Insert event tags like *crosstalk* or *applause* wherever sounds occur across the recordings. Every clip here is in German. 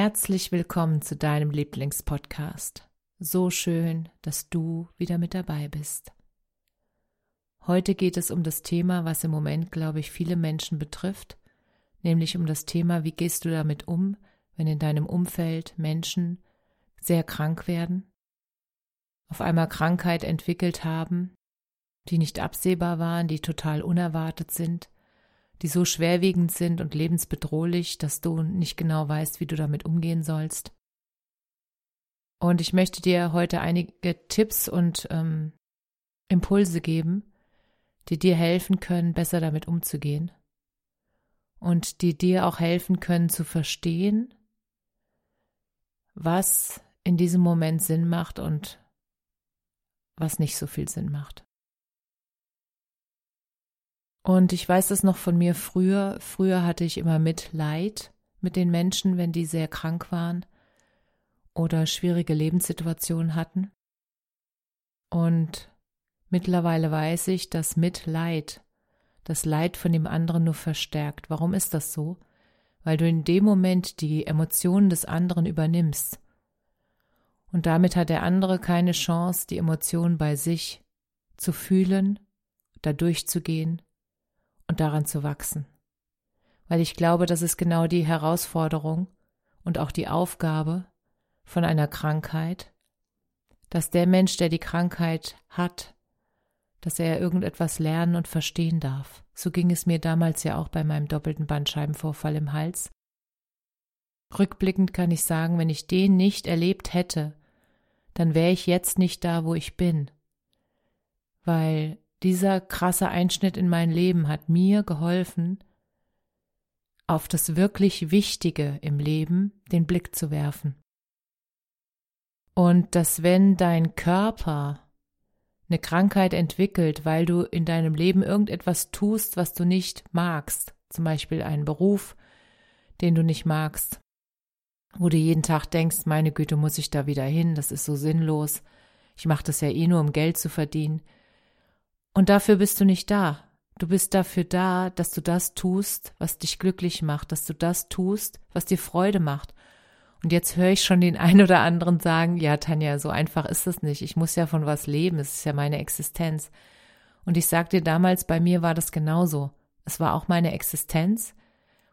Herzlich willkommen zu deinem Lieblingspodcast. So schön, dass du wieder mit dabei bist. Heute geht es um das Thema, was im Moment, glaube ich, viele Menschen betrifft, nämlich um das Thema, wie gehst du damit um, wenn in deinem Umfeld Menschen sehr krank werden, auf einmal Krankheit entwickelt haben, die nicht absehbar waren, die total unerwartet sind, die so schwerwiegend sind und lebensbedrohlich, dass du nicht genau weißt, wie du damit umgehen sollst. Und ich möchte dir heute einige Tipps und ähm, Impulse geben, die dir helfen können, besser damit umzugehen und die dir auch helfen können zu verstehen, was in diesem Moment Sinn macht und was nicht so viel Sinn macht. Und ich weiß das noch von mir früher. Früher hatte ich immer Mitleid mit den Menschen, wenn die sehr krank waren oder schwierige Lebenssituationen hatten. Und Mittlerweile weiß ich, dass Mitleid das Leid von dem anderen nur verstärkt. Warum ist das so? Weil du in dem Moment die Emotionen des anderen übernimmst. Und damit hat der andere keine Chance, die Emotionen bei sich zu fühlen, da durchzugehen und daran zu wachsen. Weil ich glaube, das ist genau die Herausforderung und auch die Aufgabe von einer Krankheit, dass der Mensch, der die Krankheit hat, dass er irgendetwas lernen und verstehen darf. So ging es mir damals ja auch bei meinem doppelten Bandscheibenvorfall im Hals. Rückblickend kann ich sagen, wenn ich den nicht erlebt hätte, dann wäre ich jetzt nicht da, wo ich bin. Weil dieser krasse Einschnitt in mein Leben hat mir geholfen, auf das wirklich Wichtige im Leben den Blick zu werfen. Und dass wenn dein Körper eine Krankheit entwickelt, weil du in deinem Leben irgendetwas tust, was du nicht magst, zum Beispiel einen Beruf, den du nicht magst, wo du jeden Tag denkst, meine Güte, muss ich da wieder hin, das ist so sinnlos, ich mache das ja eh nur, um Geld zu verdienen. Und dafür bist du nicht da. Du bist dafür da, dass du das tust, was dich glücklich macht, dass du das tust, was dir Freude macht. Und jetzt höre ich schon den *laughs* einen oder anderen sagen, ja, Tanja, so einfach ist es nicht. Ich muss ja von was leben. Es ist ja meine Existenz. Und ich sagte damals, bei mir war das genauso. Es war auch meine Existenz,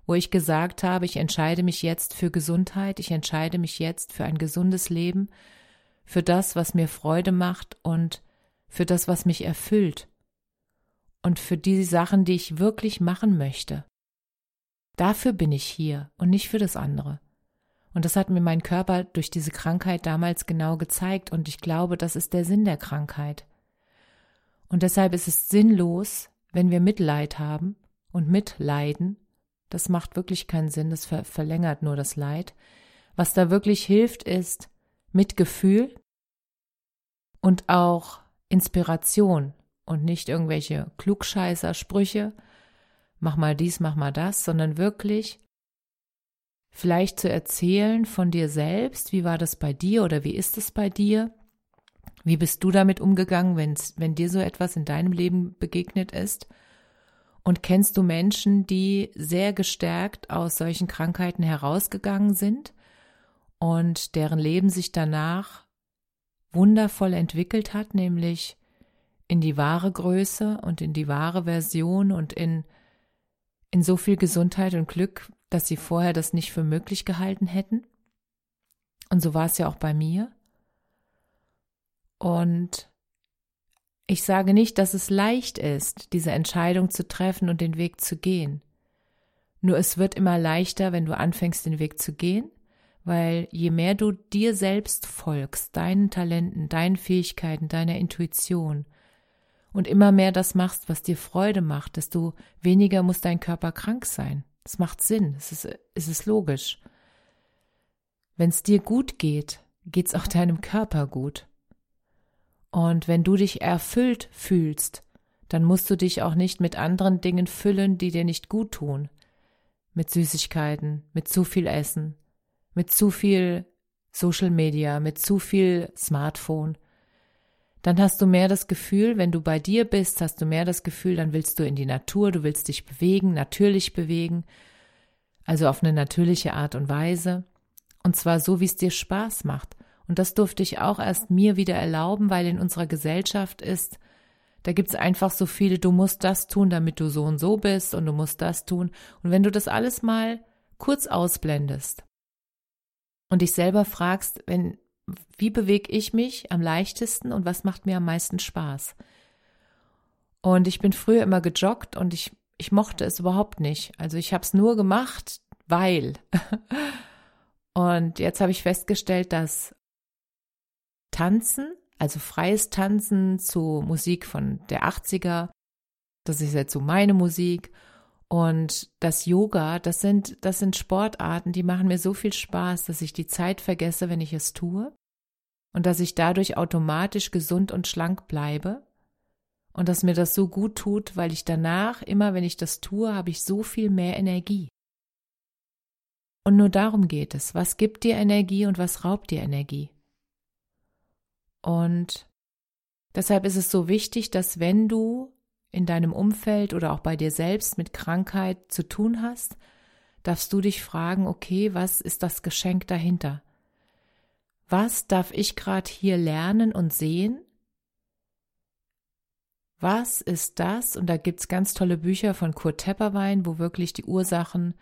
wo ich gesagt habe, ich entscheide mich jetzt für Gesundheit, ich entscheide mich jetzt für ein gesundes Leben, für das, was mir Freude macht und für das, was mich erfüllt und für die Sachen, die ich wirklich machen möchte. Dafür bin ich hier und nicht für das andere. Und das hat mir mein Körper durch diese Krankheit damals genau gezeigt. Und ich glaube, das ist der Sinn der Krankheit. Und deshalb ist es sinnlos, wenn wir Mitleid haben und mitleiden. Das macht wirklich keinen Sinn, das ver verlängert nur das Leid. Was da wirklich hilft, ist Mitgefühl und auch Inspiration und nicht irgendwelche Klugscheißer-Sprüche, mach mal dies, mach mal das, sondern wirklich vielleicht zu erzählen von dir selbst, wie war das bei dir oder wie ist es bei dir? Wie bist du damit umgegangen, wenn's, wenn dir so etwas in deinem Leben begegnet ist? Und kennst du Menschen, die sehr gestärkt aus solchen Krankheiten herausgegangen sind und deren Leben sich danach wundervoll entwickelt hat, nämlich in die wahre Größe und in die wahre Version und in, in so viel Gesundheit und Glück, dass sie vorher das nicht für möglich gehalten hätten. Und so war es ja auch bei mir. Und ich sage nicht, dass es leicht ist, diese Entscheidung zu treffen und den Weg zu gehen. Nur es wird immer leichter, wenn du anfängst, den Weg zu gehen, Weil je mehr du dir selbst folgst, deinen Talenten, deinen Fähigkeiten, deiner Intuition und immer mehr das machst, was dir Freude macht, desto weniger muss dein Körper krank sein. Es macht Sinn, es ist, es ist logisch. Wenn es dir gut geht, geht es auch deinem Körper gut. Und wenn du dich erfüllt fühlst, dann musst du dich auch nicht mit anderen Dingen füllen, die dir nicht gut tun. Mit Süßigkeiten, mit zu viel Essen, mit zu viel Social Media, mit zu viel Smartphone. Dann hast du mehr das Gefühl, wenn du bei dir bist, hast du mehr das Gefühl, dann willst du in die Natur, du willst dich bewegen, natürlich bewegen, also auf eine natürliche Art und Weise. Und zwar so, wie es dir Spaß macht. Und das durfte ich auch erst mir wieder erlauben, weil in unserer Gesellschaft ist, da gibt's einfach so viele, du musst das tun, damit du so und so bist und du musst das tun. Und wenn du das alles mal kurz ausblendest und dich selber fragst, wenn, wie bewege ich mich am leichtesten und was macht mir am meisten Spaß? Und ich bin früher immer gejoggt und ich, ich mochte es überhaupt nicht. Also ich habe es nur gemacht, weil. *laughs* Und jetzt habe ich festgestellt, dass Tanzen also freies Tanzen zu Musik von der 80er. Das ist jetzt so meine Musik. Und das Yoga, das sind, das sind Sportarten, die machen mir so viel Spaß, dass ich die Zeit vergesse, wenn ich es tue. Und dass ich dadurch automatisch gesund und schlank bleibe. Und dass mir das so gut tut, weil ich danach, immer wenn ich das tue, habe ich so viel mehr Energie. Und nur darum geht es. Was gibt dir Energie und was raubt dir Energie? Und deshalb ist es so wichtig, dass wenn du in deinem Umfeld oder auch bei dir selbst mit Krankheit zu tun hast, darfst du dich fragen, okay, was ist das Geschenk dahinter? Was darf ich gerade hier lernen und sehen? Was ist das? Und da gibt es ganz tolle Bücher von Kurt Tepperwein, wo wirklich die Ursachen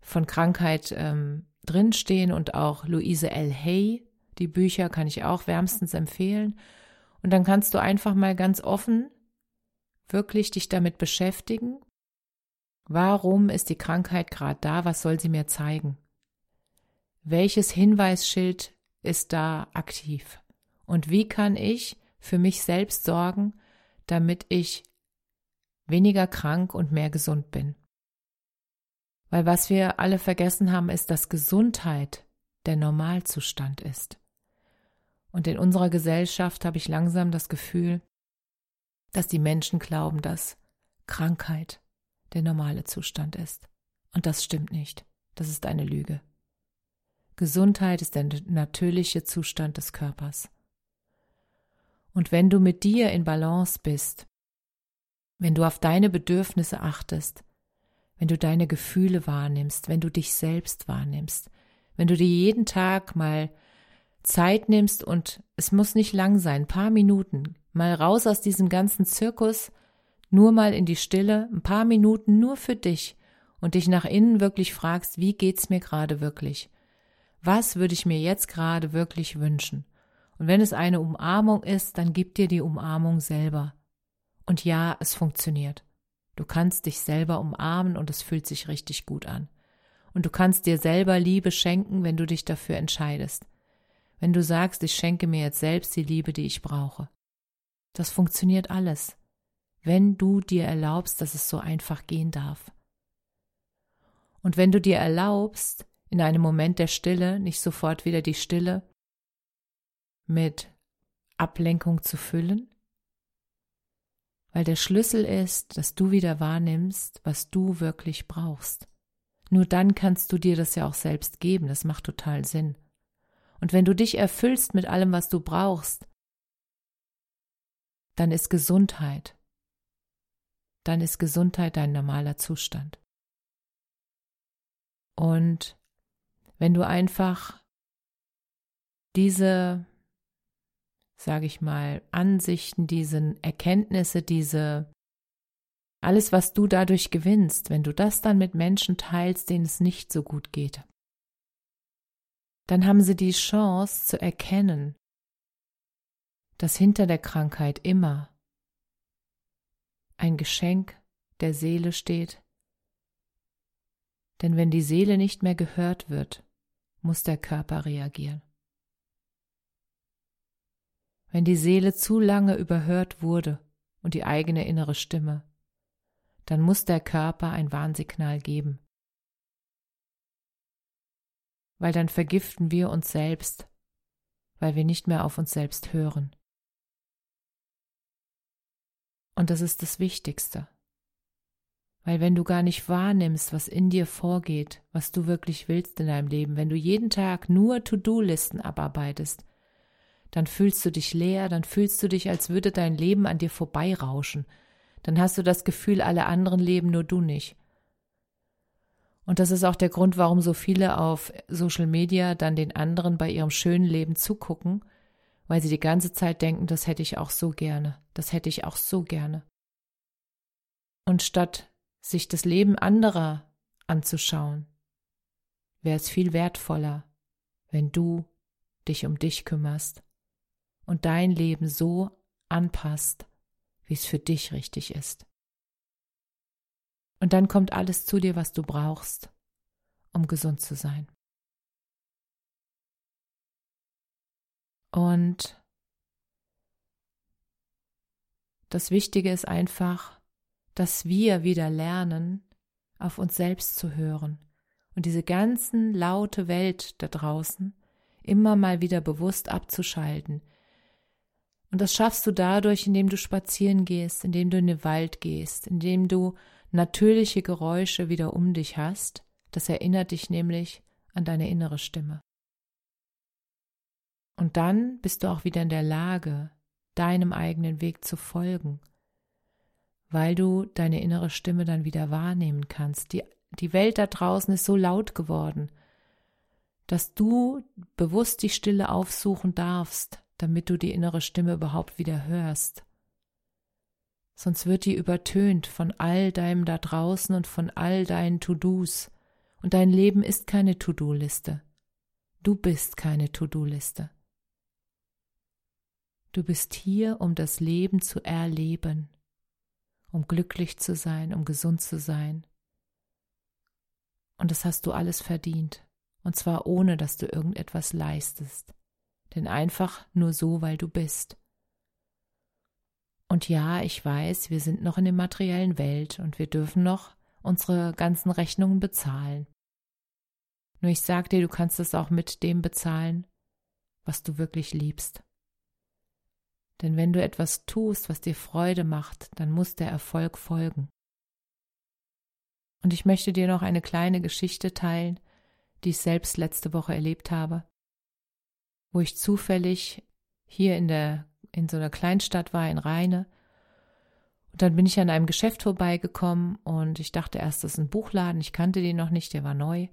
von Krankheit ähm, drinstehen und auch Louise L. Hay, die Bücher kann ich auch wärmstens empfehlen. Und dann kannst du einfach mal ganz offen wirklich dich damit beschäftigen. Warum ist die Krankheit gerade da? Was soll sie mir zeigen? Welches Hinweisschild ist da aktiv? Und wie kann ich für mich selbst sorgen, damit ich weniger krank und mehr gesund bin? Weil was wir alle vergessen haben, ist, dass Gesundheit der Normalzustand ist. Und in unserer Gesellschaft habe ich langsam das Gefühl, dass die Menschen glauben, dass Krankheit der normale Zustand ist. Und das stimmt nicht. Das ist eine Lüge. Gesundheit ist der natürliche Zustand des Körpers. Und wenn du mit dir in Balance bist, wenn du auf deine Bedürfnisse achtest, wenn du deine Gefühle wahrnimmst, wenn du dich selbst wahrnimmst, wenn du dir jeden Tag mal Zeit nimmst und es muss nicht lang sein, ein paar Minuten, mal raus aus diesem ganzen Zirkus, nur mal in die Stille, ein paar Minuten nur für dich und dich nach innen wirklich fragst, wie geht's mir gerade wirklich? Was würde ich mir jetzt gerade wirklich wünschen? Und wenn es eine Umarmung ist, dann gib dir die Umarmung selber. Und ja, es funktioniert. Du kannst dich selber umarmen und es fühlt sich richtig gut an. Und du kannst dir selber Liebe schenken, wenn du dich dafür entscheidest wenn du sagst, ich schenke mir jetzt selbst die Liebe, die ich brauche. Das funktioniert alles, wenn du dir erlaubst, dass es so einfach gehen darf. Und wenn du dir erlaubst, in einem Moment der Stille nicht sofort wieder die Stille mit Ablenkung zu füllen, weil der Schlüssel ist, dass du wieder wahrnimmst, was du wirklich brauchst. Nur dann kannst du dir das ja auch selbst geben, das macht total Sinn. Und wenn du dich erfüllst mit allem, was du brauchst, dann ist Gesundheit. Dann ist Gesundheit dein normaler Zustand. Und wenn du einfach diese, sage ich mal, Ansichten, diese Erkenntnisse, diese alles, was du dadurch gewinnst, wenn du das dann mit Menschen teilst, denen es nicht so gut geht, dann haben sie die Chance zu erkennen, dass hinter der Krankheit immer ein Geschenk der Seele steht. Denn wenn die Seele nicht mehr gehört wird, muss der Körper reagieren. Wenn die Seele zu lange überhört wurde und die eigene innere Stimme, dann muss der Körper ein Warnsignal geben. Weil dann vergiften wir uns selbst, weil wir nicht mehr auf uns selbst hören. Und das ist das Wichtigste. Weil wenn du gar nicht wahrnimmst, was in dir vorgeht, was du wirklich willst in deinem Leben, wenn du jeden Tag nur To-Do-Listen abarbeitest, dann fühlst du dich leer, dann fühlst du dich, als würde dein Leben an dir vorbeirauschen. Dann hast du das Gefühl, alle anderen leben, nur du nicht. Und das ist auch der Grund, warum so viele auf Social Media dann den anderen bei ihrem schönen Leben zugucken, weil sie die ganze Zeit denken, das hätte ich auch so gerne, das hätte ich auch so gerne. Und statt sich das Leben anderer anzuschauen, wäre es viel wertvoller, wenn du dich um dich kümmerst und dein Leben so anpasst, wie es für dich richtig ist. Und dann kommt alles zu dir, was du brauchst, um gesund zu sein. Und das Wichtige ist einfach, dass wir wieder lernen, auf uns selbst zu hören und diese ganzen laute Welt da draußen immer mal wieder bewusst abzuschalten. Und das schaffst du dadurch, indem du spazieren gehst, indem du in den Wald gehst, indem du natürliche Geräusche wieder um dich hast. Das erinnert dich nämlich an deine innere Stimme. Und dann bist du auch wieder in der Lage, deinem eigenen Weg zu folgen weil du deine innere Stimme dann wieder wahrnehmen kannst. Die, die Welt da draußen ist so laut geworden, dass du bewusst die Stille aufsuchen darfst, damit du die innere Stimme überhaupt wieder hörst. Sonst wird die übertönt von all deinem da draußen und von all deinen To-Dos. Und dein Leben ist keine To-Do-Liste. Du bist keine To-Do-Liste. Du bist hier, um das Leben zu erleben um glücklich zu sein, um gesund zu sein. Und das hast du alles verdient, und zwar ohne, dass du irgendetwas leistest, denn einfach nur so, weil du bist. Und ja, ich weiß, wir sind noch in der materiellen Welt und wir dürfen noch unsere ganzen Rechnungen bezahlen. Nur ich sag dir, du kannst es auch mit dem bezahlen, was du wirklich liebst. Denn wenn du etwas tust, was dir Freude macht, dann muss der Erfolg folgen. Und ich möchte dir noch eine kleine Geschichte teilen, die ich selbst letzte Woche erlebt habe, wo ich zufällig hier in der in so einer Kleinstadt war in Rheine. Und dann bin ich an einem Geschäft vorbeigekommen und ich dachte erst, das ist ein Buchladen. Ich kannte den noch nicht, der war neu.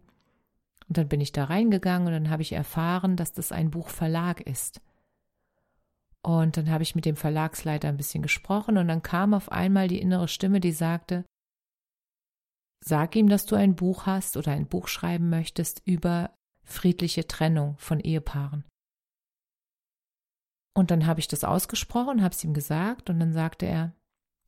Und dann bin ich da reingegangen und dann habe ich erfahren, dass das ein Buchverlag ist. Und dann habe ich mit dem Verlagsleiter ein bisschen gesprochen und dann kam auf einmal die innere Stimme, die sagte, sag ihm, dass du ein Buch hast oder ein Buch schreiben möchtest über friedliche Trennung von Ehepaaren. Und dann habe ich das ausgesprochen, habe es ihm gesagt und dann sagte er,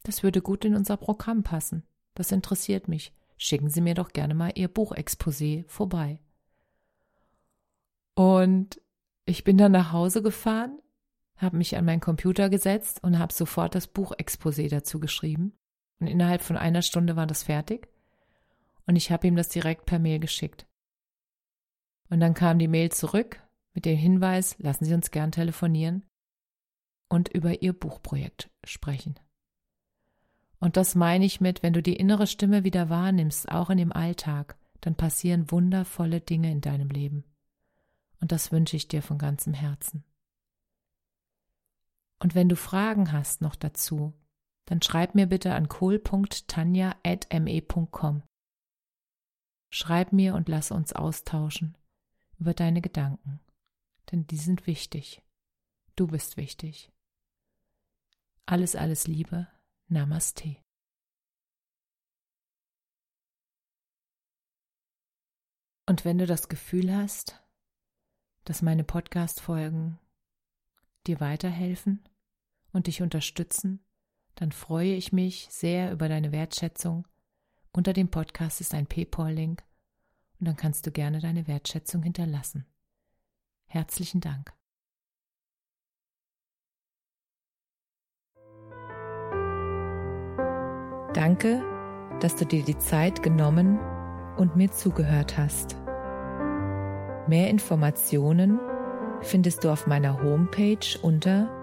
das würde gut in unser Programm passen. Das interessiert mich. Schicken Sie mir doch gerne mal Ihr Buchexposé vorbei. Und ich bin dann nach Hause gefahren habe mich an meinen Computer gesetzt und habe sofort das Buchexposé dazu geschrieben. Und innerhalb von einer Stunde war das fertig. Und ich habe ihm das direkt per Mail geschickt. Und dann kam die Mail zurück mit dem Hinweis, lassen Sie uns gern telefonieren und über Ihr Buchprojekt sprechen. Und das meine ich mit, wenn du die innere Stimme wieder wahrnimmst, auch in dem Alltag, dann passieren wundervolle Dinge in deinem Leben. Und das wünsche ich dir von ganzem Herzen. Und wenn du Fragen hast noch dazu, dann schreib mir bitte an kohl.tanja.me.com. Schreib mir und lass uns austauschen über deine Gedanken, denn die sind wichtig. Du bist wichtig. Alles, alles Liebe. Namaste. Und wenn du das Gefühl hast, dass meine Podcast-Folgen dir weiterhelfen, und dich unterstützen, dann freue ich mich sehr über deine Wertschätzung. Unter dem Podcast ist ein PayPal-Link und dann kannst du gerne deine Wertschätzung hinterlassen. Herzlichen Dank. Danke, dass du dir die Zeit genommen und mir zugehört hast. Mehr Informationen findest du auf meiner Homepage unter